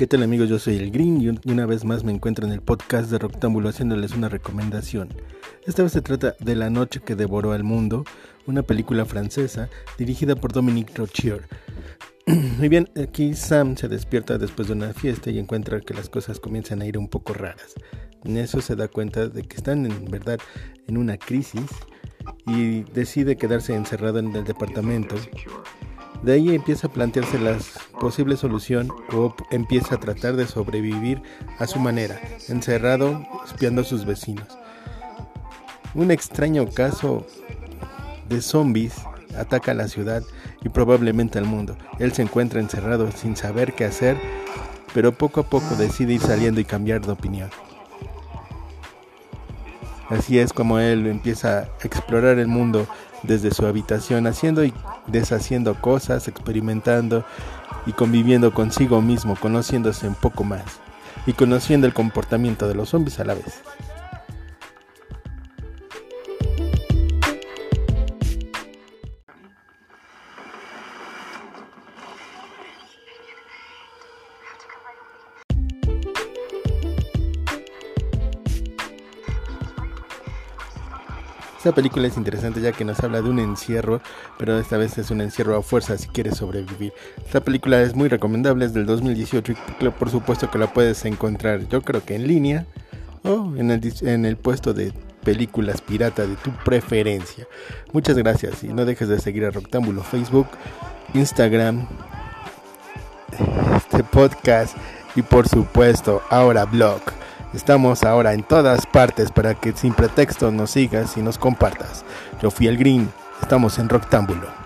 ¿Qué tal amigos? Yo soy el Green y una vez más me encuentro en el podcast de Roctámbulo haciéndoles una recomendación. Esta vez se trata de La noche que devoró al mundo, una película francesa dirigida por Dominique Rochier. Muy bien, aquí Sam se despierta después de una fiesta y encuentra que las cosas comienzan a ir un poco raras. En eso se da cuenta de que están en verdad en una crisis y decide quedarse encerrado en el departamento de ahí empieza a plantearse la posible solución o empieza a tratar de sobrevivir a su manera, encerrado, espiando a sus vecinos. Un extraño caso de zombies ataca a la ciudad y probablemente al mundo. Él se encuentra encerrado sin saber qué hacer, pero poco a poco decide ir saliendo y cambiar de opinión. Así es como él empieza a explorar el mundo desde su habitación, haciendo y deshaciendo cosas, experimentando y conviviendo consigo mismo, conociéndose un poco más y conociendo el comportamiento de los zombies a la vez. Esta película es interesante ya que nos habla de un encierro, pero esta vez es un encierro a fuerza si quieres sobrevivir. Esta película es muy recomendable, es del 2018 y por supuesto que la puedes encontrar yo creo que en línea o en el, puesto de películas pirata de tu preferencia. Muchas gracias y no dejes de seguir a Roctámbulo Facebook, Instagram, este podcast y por supuesto ahora blog. Estamos ahora en todas partes para que sin pretexto nos sigas y nos compartas. Yo fui el Green, estamos en Roctámbulo.